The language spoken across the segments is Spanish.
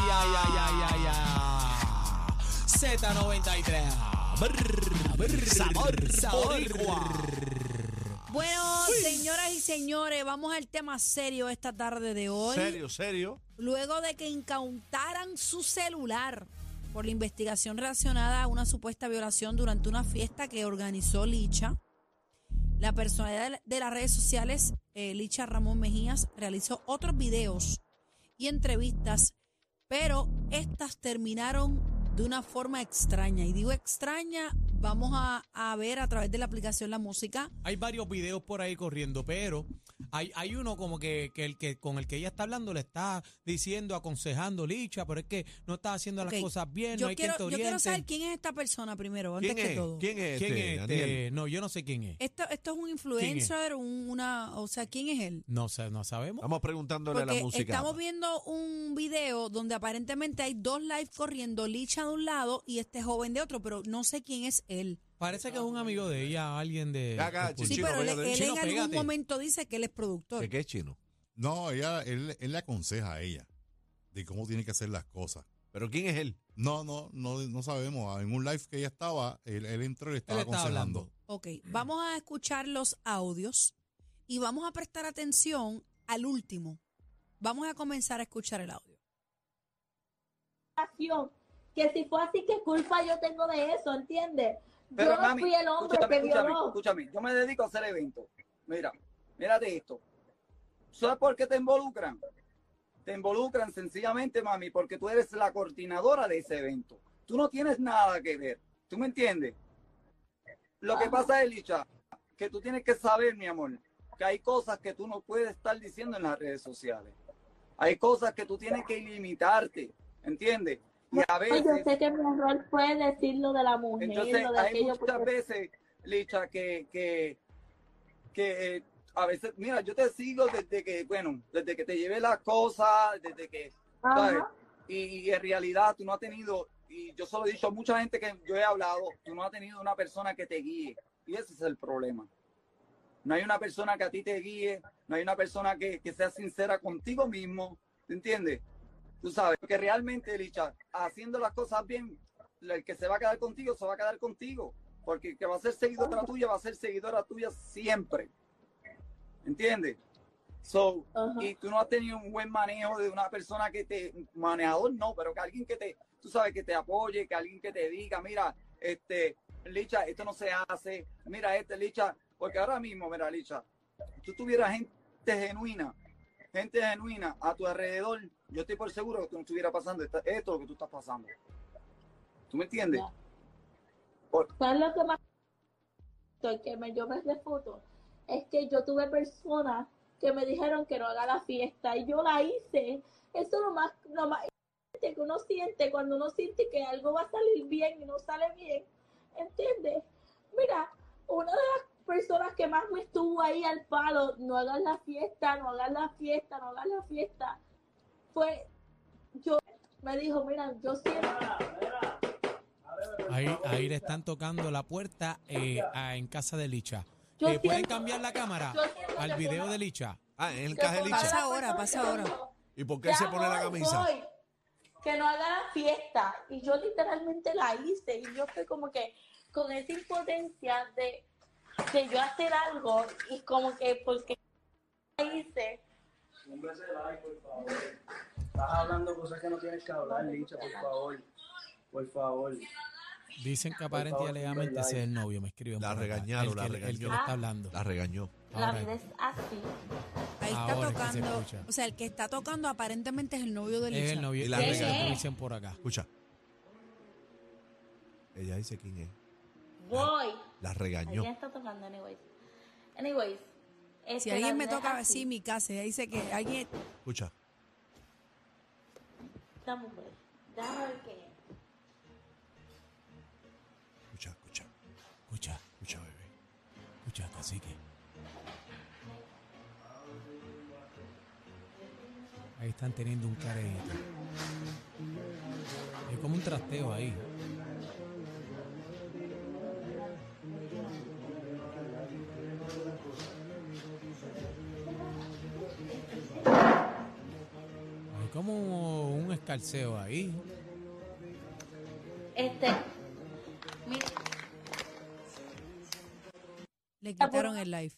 ay, ay, ay, ay, ay, ay. Z93. Brr, brr, sabor, sabor. Bueno, señoras y señores, vamos al tema serio esta tarde de hoy. Serio, serio. Luego de que incautaran su celular por la investigación relacionada a una supuesta violación durante una fiesta que organizó Licha, la personalidad de- de las redes sociales, eh, Licha Ramón Mejías, realizó otros videos y entrevistas, pero estas terminaron de una forma extraña. Y digo extraña, vamos a, a ver a través de la aplicación La Música. Hay varios videos por ahí corriendo, pero hay, hay uno como que, que el que con el que ella está hablando le está diciendo, aconsejando Licha, pero es que no está haciendo las Ok, cosas bien, Yo no hay quiero, quien te yo quiero oriente. saber quién es esta persona primero, antes ¿Quién que es? todo. ¿Quién es ¿Quién este, es Daniel? este? No, yo no sé quién es. Esto, esto es un influencer, un- una, o sea, ¿quién es él? No sé, no sabemos. Vamos preguntándole a Porque la música. estamos viendo un video donde aparentemente hay dos live corriendo, Licha de un lado y este joven de otro, pero no sé quién es él. Parece que es un amigo de ella, alguien de. Acá, de- Sí, Chino, pero él, pégate. él Chino, en algún pégate. momento dice que él es productor. ¿De qué es chino? No, ella, él, él le aconseja a ella de cómo tiene que hacer las cosas. ¿Pero quién es él? No, no, no, no sabemos. En un live que ella estaba, él, él entró y le estaba Él estaba aconsejando. hablando. Ok, vamos a escuchar los audios y vamos a prestar atención al último. Vamos a comenzar a escuchar el audio. que si fue así, ¿qué culpa yo tengo de eso? ¿Entiendes? Pero yo no mami, fui el hombre escúchame, que escúchame, violó. escúchame, yo me dedico a hacer eventos. Mira, mírate esto. ¿Sabes por qué te involucran? Te involucran sencillamente, mami, porque tú eres la coordinadora de ese evento. Tú no tienes nada que ver. ¿Tú me entiendes? Lo que pasa es, Licha, que tú tienes que saber, mi amor, que hay cosas que tú no puedes estar diciendo en las redes sociales. Hay cosas que tú tienes que limitarte, ¿entiendes? Y a veces... yo sé que mi error fue decir lo de la mujer, Entonces, lo de hay aquello. muchas porque- veces, Licha, que, que, que eh, a veces, mira, yo te sigo desde que, bueno, desde que te llevé las cosas, desde que, ¿sabes? Y, y en realidad tú no has tenido, y yo solo he dicho a mucha gente que yo he hablado, tú no has tenido una persona que te guíe. Y ese es el problema. No hay una persona que a ti te guíe, no hay una persona que, que sea sincera contigo mismo, ¿te entiendes? Tú sabes, que realmente, Licha, haciendo las cosas bien, el que se va a quedar contigo, se va a quedar contigo. Porque el que va a ser seguidora tuya, va a ser seguidora tuya siempre. ¿Entiendes? So, Ajá. y tú no has tenido un buen manejo de una persona que te, manejador no, pero que alguien que te, tú sabes, que te apoye, que alguien que te diga, mira, este, Licha, esto no se hace, mira este, Licha, porque ahora mismo, mira, Licha, tú tuvieras gente genuina, gente genuina a tu alrededor, yo estoy por seguro que tú no estuviera pasando esta- esto lo que tú estás pasando. ¿Tú me entiendes? Por- ¿Sabes lo que más que me, yo me refuto? Es que yo tuve personas que me dijeron que no haga la fiesta y yo la hice. Eso es lo más, lo más que uno siente cuando uno siente que algo va a salir bien y no sale bien. ¿Entiendes? Mira, una de las personas que más me estuvo ahí al palo, no hagas la fiesta, no hagas la fiesta, no hagas la fiesta, fue yo. Me dijo, mira, yo siento Ahí, ahí le están tocando la puerta eh, a- en casa de Licha. Yo Eh, ¿Pueden siento- cambiar la cámara al video de Licha? Ah, en el caje por Licha. Pasa ahora, pasa ahora. ¿Y por qué Ya se pone la camisa? voy. Que no haga la fiesta. Y yo literalmente la hice. Y yo fui como que con esa impotencia de, de yo hacer algo y como que porque la hice. Estás hablando cosas que no tienes que hablar, Licha, por favor. Por favor. Dicen que aparente y alegadamente ese es el novio, me escriben. La por regañaron, el la que, le- El que le regañó. está hablando. La regañó. La vida es así. Ahí está Ahora es que se tocando, o sea, el que está tocando aparentemente es el novio de Es Licha. el novio. Y la es regañó. el dicen por acá. Escucha. Ella dice quién es. Voy. La regañó. Alguien está tocando, anyways. Anyways. Si este, alguien la me toca así. así mi casa, ella dice que alguien Escucha. Dame un break. Déjame ver es. Escucha, escucha. Escucha, Escucha, bebé. escucha, cacique. Ahí están teniendo un careíto. Es como un trasteo ahí. Como un escarceo ahí. Este, mira, Le quitaron el live.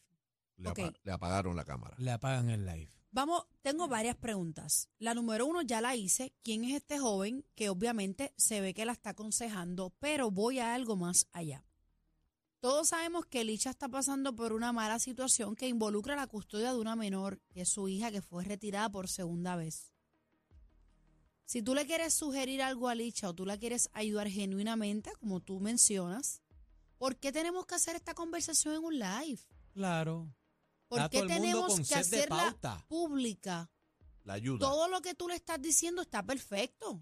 Le, Ok. apa- le apagaron la cámara. Le apagan el live. Vamos, tengo varias preguntas. La número uno ya la hice. ¿Quién es este joven que obviamente se ve que la está aconsejando? Pero voy a algo más allá. Todos sabemos que Licha está pasando por una mala situación que involucra la custodia de una menor, que es su hija, que fue retirada por segunda vez. Si tú le quieres sugerir algo a Licha o tú la quieres ayudar genuinamente, como tú mencionas, ¿por qué tenemos que hacer esta conversación en un live? Claro. ¿Por qué tenemos que hacerla pública? La ayuda. Todo lo que tú le estás diciendo está perfecto,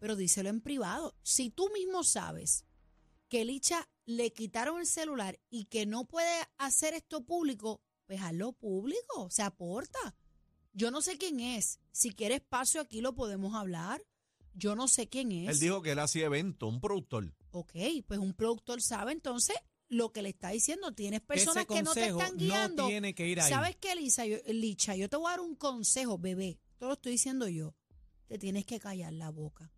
pero díselo en privado. Si tú mismo sabes que Licha le quitaron el celular y que no puede hacer esto público, pues hazlo público, se aporta. Yo no sé quién es. Si quiere espacio aquí lo podemos hablar. Yo no sé quién es. Él dijo que él hacía evento, un productor. Ok, pues un productor sabe entonces lo que le está diciendo. Tienes personas Ese que no te están guiando. No tiene que ir ahí. ¿Sabes qué, Lisa? Yo- Licha? Yo te voy a dar un consejo, bebé. Todo lo estoy diciendo yo. Te tienes que callar la boca.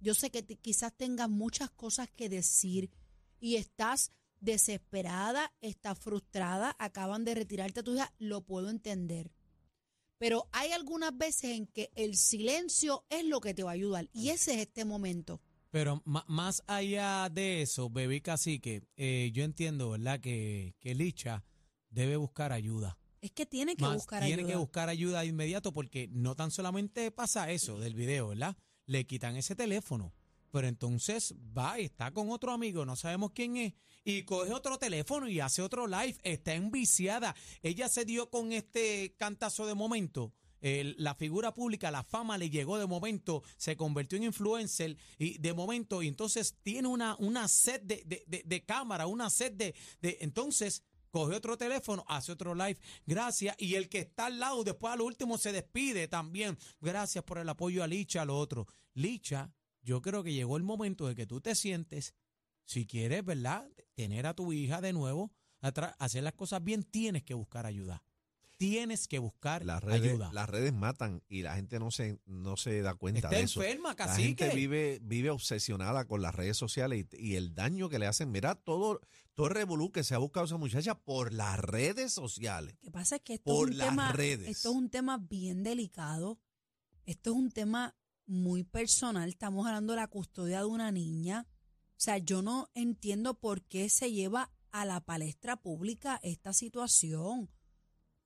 Yo sé que te- quizás tengas muchas cosas que decir y estás desesperada, estás frustrada, acaban de retirarte a tu hija, lo puedo entender. Pero hay algunas veces en que el silencio es lo que te va a ayudar y ese es este momento. Pero más allá de eso, Bebé Cacique, eh, yo entiendo, ¿verdad? Que, que Licha debe buscar ayuda. Es que tiene que Más buscar tiene ayuda. que buscar ayuda de inmediato porque no tan solamente pasa eso del video, ¿verdad? Le quitan ese teléfono, pero entonces va y está con otro amigo, no sabemos quién es, y coge otro teléfono y hace otro live, está enviciada. Ella se dio con este cantazo de momento. la figura pública, la fama le llegó de momento, se convirtió en influencer y de momento, y entonces tiene una, una sed de, de, de- cámara, una sed de, de. Entonces, coge otro teléfono, hace otro live, gracias. Y el que está al lado, después a lo último se despide también. Gracias por el apoyo a Licha, a lo otro. Licha, yo creo que llegó el momento de que tú te sientes, si quieres, ¿verdad? Tener a tu hija de nuevo, hacer las cosas bien, tienes que buscar ayuda. Tienes que buscar Las redes, ayuda. las redes matan y la gente no se, no se da cuenta Está de eso. enferma, La gente vive, vive obsesionada con las redes sociales y, y el daño que le hacen. Mira, todo, todo el revolú que se ha buscado esa muchacha por las redes sociales. Lo que pasa es que esto Por es un las tema, redes. esto es un tema bien delicado. Esto es un tema muy personal. Estamos hablando de la custodia de una niña. O sea, yo no entiendo por qué se lleva a la palestra pública esta situación.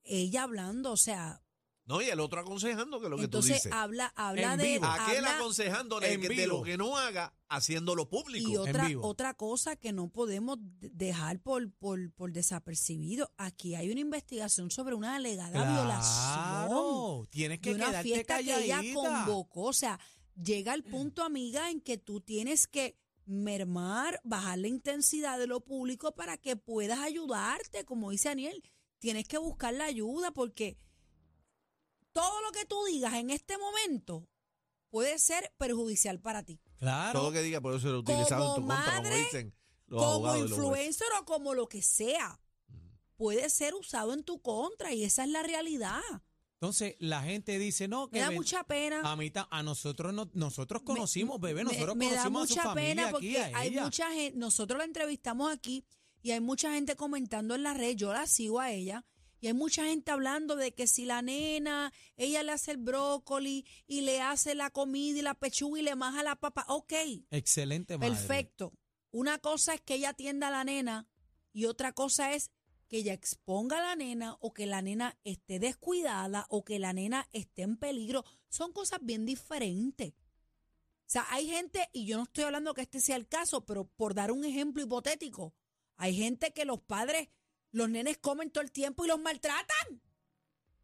Ella hablando, o sea, No, y el otro aconsejando que es lo que tú entonces dices. habla, habla En de, vivo. Aquel habla- aconsejándole en que- de vivo. lo que no haga, haciéndolo público. Y otra, vivo. otra cosa que no podemos de- dejar por, por, por desapercibido, aquí hay una investigación sobre una alegada violación Claro, tienes que de una quedarte fiesta que ella calladita. convocó. O sea, llega el punto, amiga, en que tú tienes que mermar, bajar la intensidad de lo público para que puedas ayudarte, como dice Daniel. Tienes que buscar la ayuda porque todo lo que tú digas en este momento puede ser perjudicial para ti. Claro. Todo lo que diga, por eso lo utilizado en tu Como contra, como madre, dicen los como influencer o como lo que sea. Puede ser usado en tu contra y esa es la realidad. Entonces la gente dice, no, que Me da ven- mucha pena. a mí a nosotros no, nosotros Me- conocimos, bebé, me- nosotros me, da conocimos a su mucha familia pena aquí, porque a hay ella. mucha gente, nosotros la entrevistamos aquí y hay mucha gente comentando en la red, yo la sigo a ella, y hay mucha gente hablando de que si la nena, ella le hace el brócoli y le hace la comida y la pechuga y le maja la papa, ok, Excelente madre. perfecto. Una cosa es que ella atienda a la nena y otra cosa es que ella exponga a la nena o que la nena esté descuidada o que la nena esté en peligro. Son cosas bien diferentes. O sea, hay gente, y yo no estoy hablando que este sea el caso, pero por dar un ejemplo hipotético, hay gente que los padres, los nenes comen todo el tiempo y los maltratan.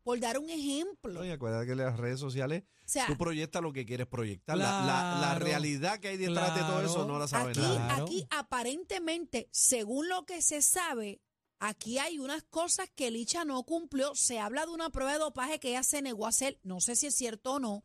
Por dar un ejemplo. Oye, acuérdate que en las redes sociales O sea, tú proyectas lo que quieres proyectar. La- la, la Claro. realidad que hay detrás de todo eso no la sabe aquí, aquí aparentemente, según lo que se sabe, aquí hay unas cosas que Licha no cumplió. Se habla de una prueba de dopaje que ella se negó a hacer. No sé si es cierto o no,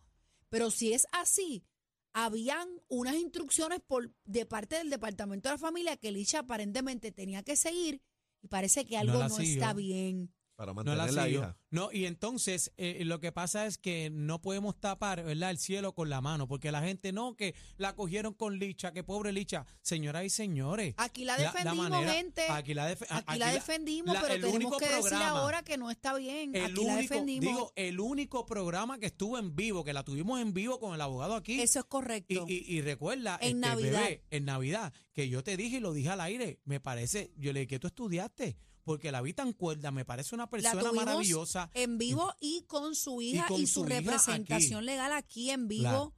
pero si es así, habían unas instrucciones por, de parte del Departamento de la Familia que Licha aparentemente tenía que seguir y parece que No algo no, siguió. está bien. Para no mantener la la hija. No, y entonces eh, lo que pasa es que no podemos tapar, ¿verdad? El cielo con la mano, porque la gente no, que la cogieron con Licha, que pobre Licha. Señoras y señores. Aquí la defendimos, gente. Aquí la, defe- Aquí, aquí la defendimos, la- pero tenemos que decir ahora que no está bien. El Aquí la único, defendimos. digo, el único programa que estuvo en vivo, que la tuvimos en vivo con el abogado aquí. Eso es Y, correcto. y, y recuerda, En este, Navidad. bebé, en Navidad, que yo te dije y lo dije al aire, me parece, yo le dije que tú estudiaste, porque la vi tan cuerda, me parece una persona maravillosa. en vivo y con su hija y, su, representación aquí. legal aquí en vivo. Claro.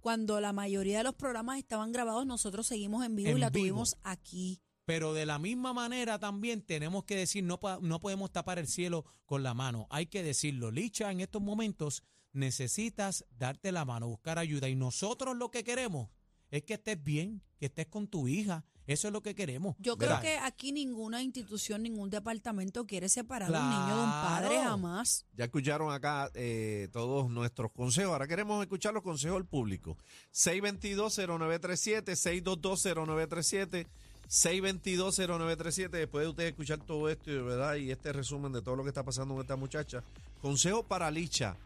Cuando la mayoría de los programas estaban grabados, nosotros seguimos en vivo En y la vivo. tuvimos aquí. Pero de la misma manera también tenemos que decir, no, no podemos tapar el cielo con la mano. Hay que decirlo. Licha, en estos momentos necesitas darte la mano, buscar ayuda. Y nosotros lo que queremos es que estés bien, que estés con tu hija. Eso es lo que queremos. Yo creo que aquí ninguna institución, ningún departamento quiere separar a un niño de un padre jamás. Ya escucharon acá eh, todos nuestros consejos. Ahora queremos escuchar los consejos del público. 622-0937, 622-0937, 622-0937. Después de ustedes escuchar todo esto ¿verdad? y este resumen de todo lo que está pasando con esta muchacha, consejos para Licha,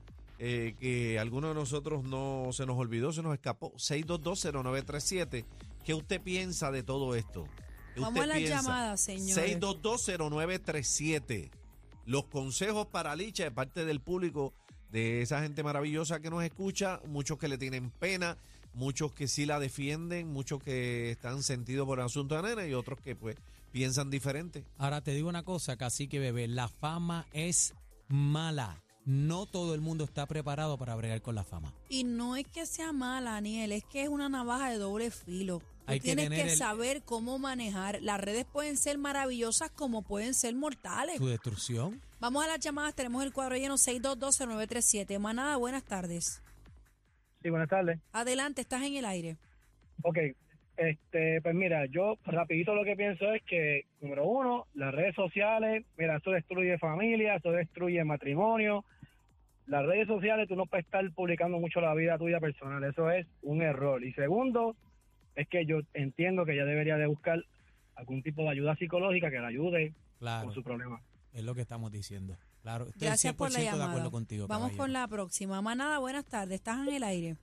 eh, que alguno de nosotros no se nos olvidó, se nos escapó. 622-0937. ¿Qué usted piensa de todo esto? ¿Qué Vamos a las piensa? llamadas, señores. 6220937. Los consejos para Licha de parte del público, de esa gente maravillosa que nos escucha, muchos que le tienen pena, muchos que sí la defienden, muchos que están sentidos por el asunto de nena y otros que pues piensan diferente. Ahora te digo una cosa, que bebé, la fama es mala. No todo el mundo está preparado para bregar con la fama. Y no es que sea mala, Aniel, es que es una navaja de doble filo. Hay tienes que, tener el- saber cómo manejar. Las redes pueden ser maravillosas como pueden ser mortales. Su destrucción. Vamos a las llamadas, tenemos el cuadro lleno 6220937. Manada, buenas tardes. Sí, buenas tardes. Adelante, estás en el aire. Ok, este, pues mira, yo rapidito lo que pienso es que, número uno, las redes sociales, mira, esto destruye familia, esto destruye matrimonio. Las redes sociales, tú no puedes estar publicando mucho la vida tuya personal, eso es un error. Y segundo, es que yo entiendo que ella debería de buscar algún tipo de ayuda psicológica que la ayude Claro, con su problema. es lo que estamos diciendo. Claro, estoy Gracias por la 100% de llamada. acuerdo contigo. Vamos con caballero. la próxima. Manada, buenas tardes, estás en el aire.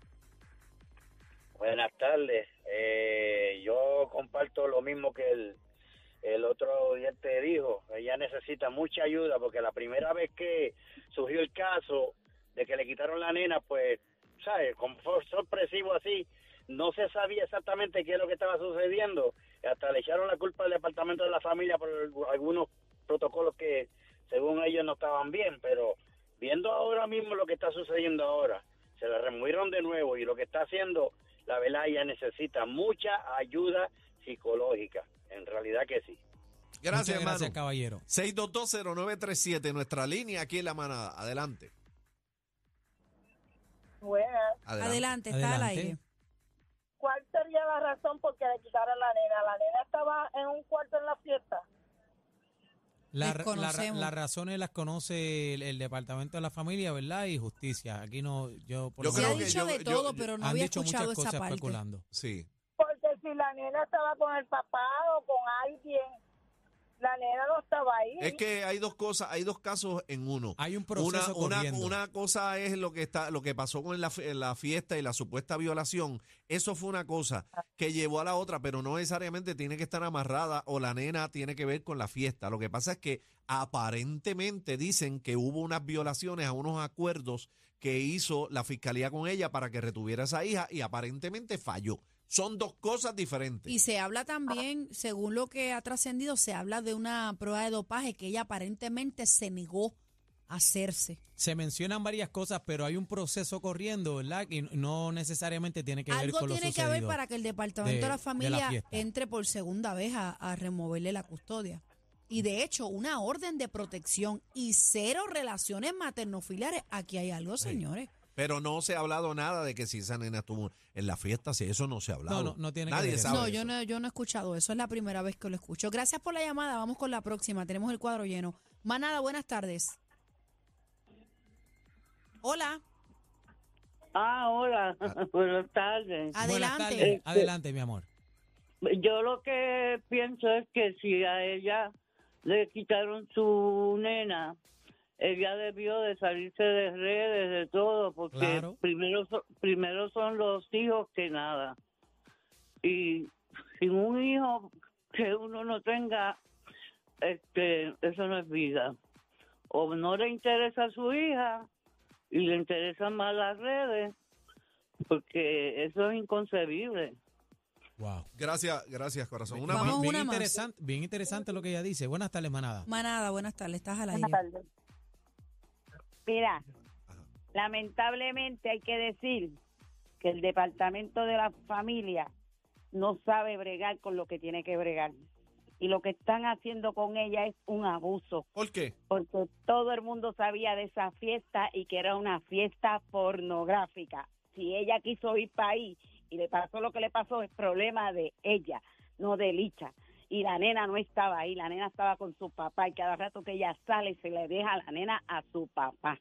Buenas tardes. Eh, yo comparto lo mismo que el, el otro oyente dijo. Ella necesita mucha ayuda porque la primera vez que surgió el caso de que le quitaron la nena, pues, ¿sabes? Como fue sorpresivo así, no se sabía exactamente qué es lo que estaba sucediendo. Hasta le echaron la culpa al departamento de la familia por algunos protocolos que, según ellos, no estaban bien. Pero viendo ahora mismo lo que está sucediendo ahora, se la removieron de nuevo y lo que está haciendo, la verdad, ella necesita mucha ayuda psicológica. En realidad que sí. Gracias, Muchas hermano. gracias, caballero. 6220937, nuestra línea aquí en la manada. Adelante. Buenas. Adelante, está al Adelante. aire. ¿Cuál sería la razón por que le quitaron la nena? ¿La nena estaba en un cuarto en la fiesta? La, las razones las conoce el, el Departamento de la Familia, ¿verdad? Y Justicia. Aquí no, yo por Yo lo Se creo ha dicho yo- de todo, yo- pero no han había dicho escuchado muchas esa cosas parte. especulando. Sí. Porque si la nena estaba con el papá o con alguien, la nena no estaba ahí. Es que hay dos cosas, hay dos casos en uno. Hay un Una, proceso una, corriendo. una cosa es lo que está, lo que pasó con la, fe- la fiesta y la supuesta violación. Eso fue una cosa que llevó a la otra, pero no necesariamente tiene que estar amarrada o la nena tiene que ver con la fiesta. Lo que pasa es que aparentemente dicen que hubo unas violaciones a unos acuerdos que hizo la fiscalía con ella para que retuviera a esa hija y aparentemente falló. Son dos cosas diferentes. Y se habla también, según lo que ha trascendido, se habla de una prueba de dopaje que ella aparentemente se negó a hacerse. Se mencionan varias cosas, pero hay un proceso corriendo, ¿verdad? Y no necesariamente tiene que ver Algo con lo tiene que haber para que el Departamento de, de- la de la Familia entre por segunda vez a, a removerle la custodia. Y de hecho, una orden de protección y cero relaciones maternofiliares. Aquí hay algo, señores. Pero no se ha hablado nada de que si esa nena estuvo en la fiesta, si eso no se ha hablado. No, no, no tiene que Nadie ver eso. sabe No, eso. yo no, yo no he escuchado eso. Es la primera vez que lo escucho. Gracias por la llamada. Vamos con la próxima. Tenemos el cuadro lleno. Manada, buenas tardes. Hola, Ah, hola, buenas tardes. Buenas adelante. tardes. Este- Adelante, mi amor. Yo lo que pienso es que si a ella le quitaron su nena, ella debió de salirse de redes, de todo, porque Claro. primero, so- primero son los hijos que nada. Y sin un hijo que uno no tenga, este, eso no es vida. O no le interesa a su hija y le interesan más las redes, porque eso es inconcebible. Wow. Gracias, gracias, corazón. Una Vamos más. bien, una más. interesante, bien interesante lo que ella dice. Buenas tardes, manada. Manada, buenas tardes, estás al aire. Buenas tardes. Mira, lamentablemente hay que decir que el departamento de la familia no sabe bregar con lo que tiene que bregar. Y lo que están haciendo con ella es un abuso, ¿Por qué? porque todo el mundo sabía de esa fiesta y que era una fiesta pornográfica. Si ella quiso ir para ahí y le pasó lo que le pasó, es problema de ella, no de Licha. Y la nena no estaba ahí, la nena estaba con su papá y cada rato que ella sale se le deja a la nena a su papá.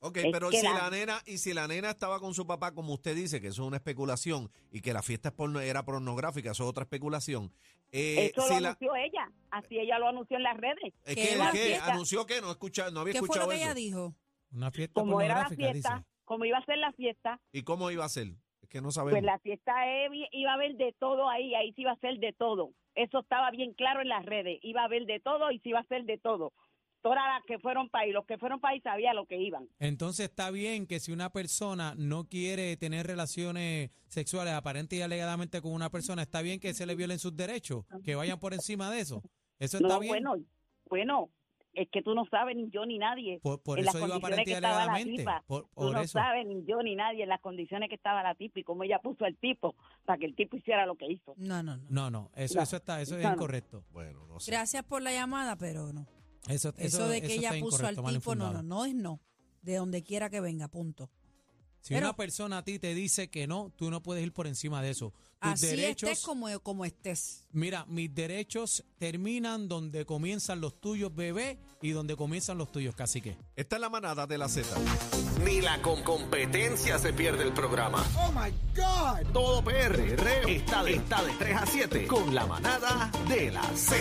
Ok, Es pero si la- la nena, y si la nena estaba con su papá, como usted dice, que eso es una especulación, y que la fiesta es porno- era pornográfica, eso es otra especulación. Eh, Eso si lo la- anunció ella, así ella lo anunció en las redes. es ¿Qué que, va a ¿qué? fiesta? anunció que no escucha, no había ¿Qué fue escuchado lo que eso. ella dijo? Una fiesta Como era la pornográfica, fiesta, dice. como iba a ser la fiesta, ¿Y cómo iba a ser? Es que no sabemos. pues la fiesta iba a haber de todo ahí, ahí sí iba a ser de todo. Eso estaba bien claro en las redes, iba a haber de todo y sí iba a ser de todo. Todas las que fueron para ahí, los que fueron para ahí sabían lo que iban. Entonces está bien que si una persona no quiere tener relaciones sexuales aparente y alegadamente con una persona, está bien que se le violen sus derechos, que vayan por encima de eso. Eso está No, bien. bueno, bueno, es que tú no sabes ni yo ni nadie. por por en las digo condiciones que estaba la tipa. Por, Tú no eso. sabes ni yo ni nadie en las condiciones que estaba la tipa y cómo ella puso al tipo para que el tipo hiciera lo que hizo. No, no, no. No, no, eso, No. eso está, eso es No, incorrecto. Bueno, no sé. Gracias por la llamada, pero no. Eso, Eso, de que ella puso al tipo, no, no, no es no. De donde quiera que venga, punto. Si Pero- una persona a ti te dice que no, tú no puedes ir por encima de eso. Tus Así derechos, estés como, como estés. mira, mis derechos terminan donde comienzan los tuyos, bebé, y donde comienzan los tuyos, cacique. Esta es la manada de la Z. Ni la con competencia se pierde el programa. Oh my God. Todo PR está de, está de 3 a 7 con la manada de la Z.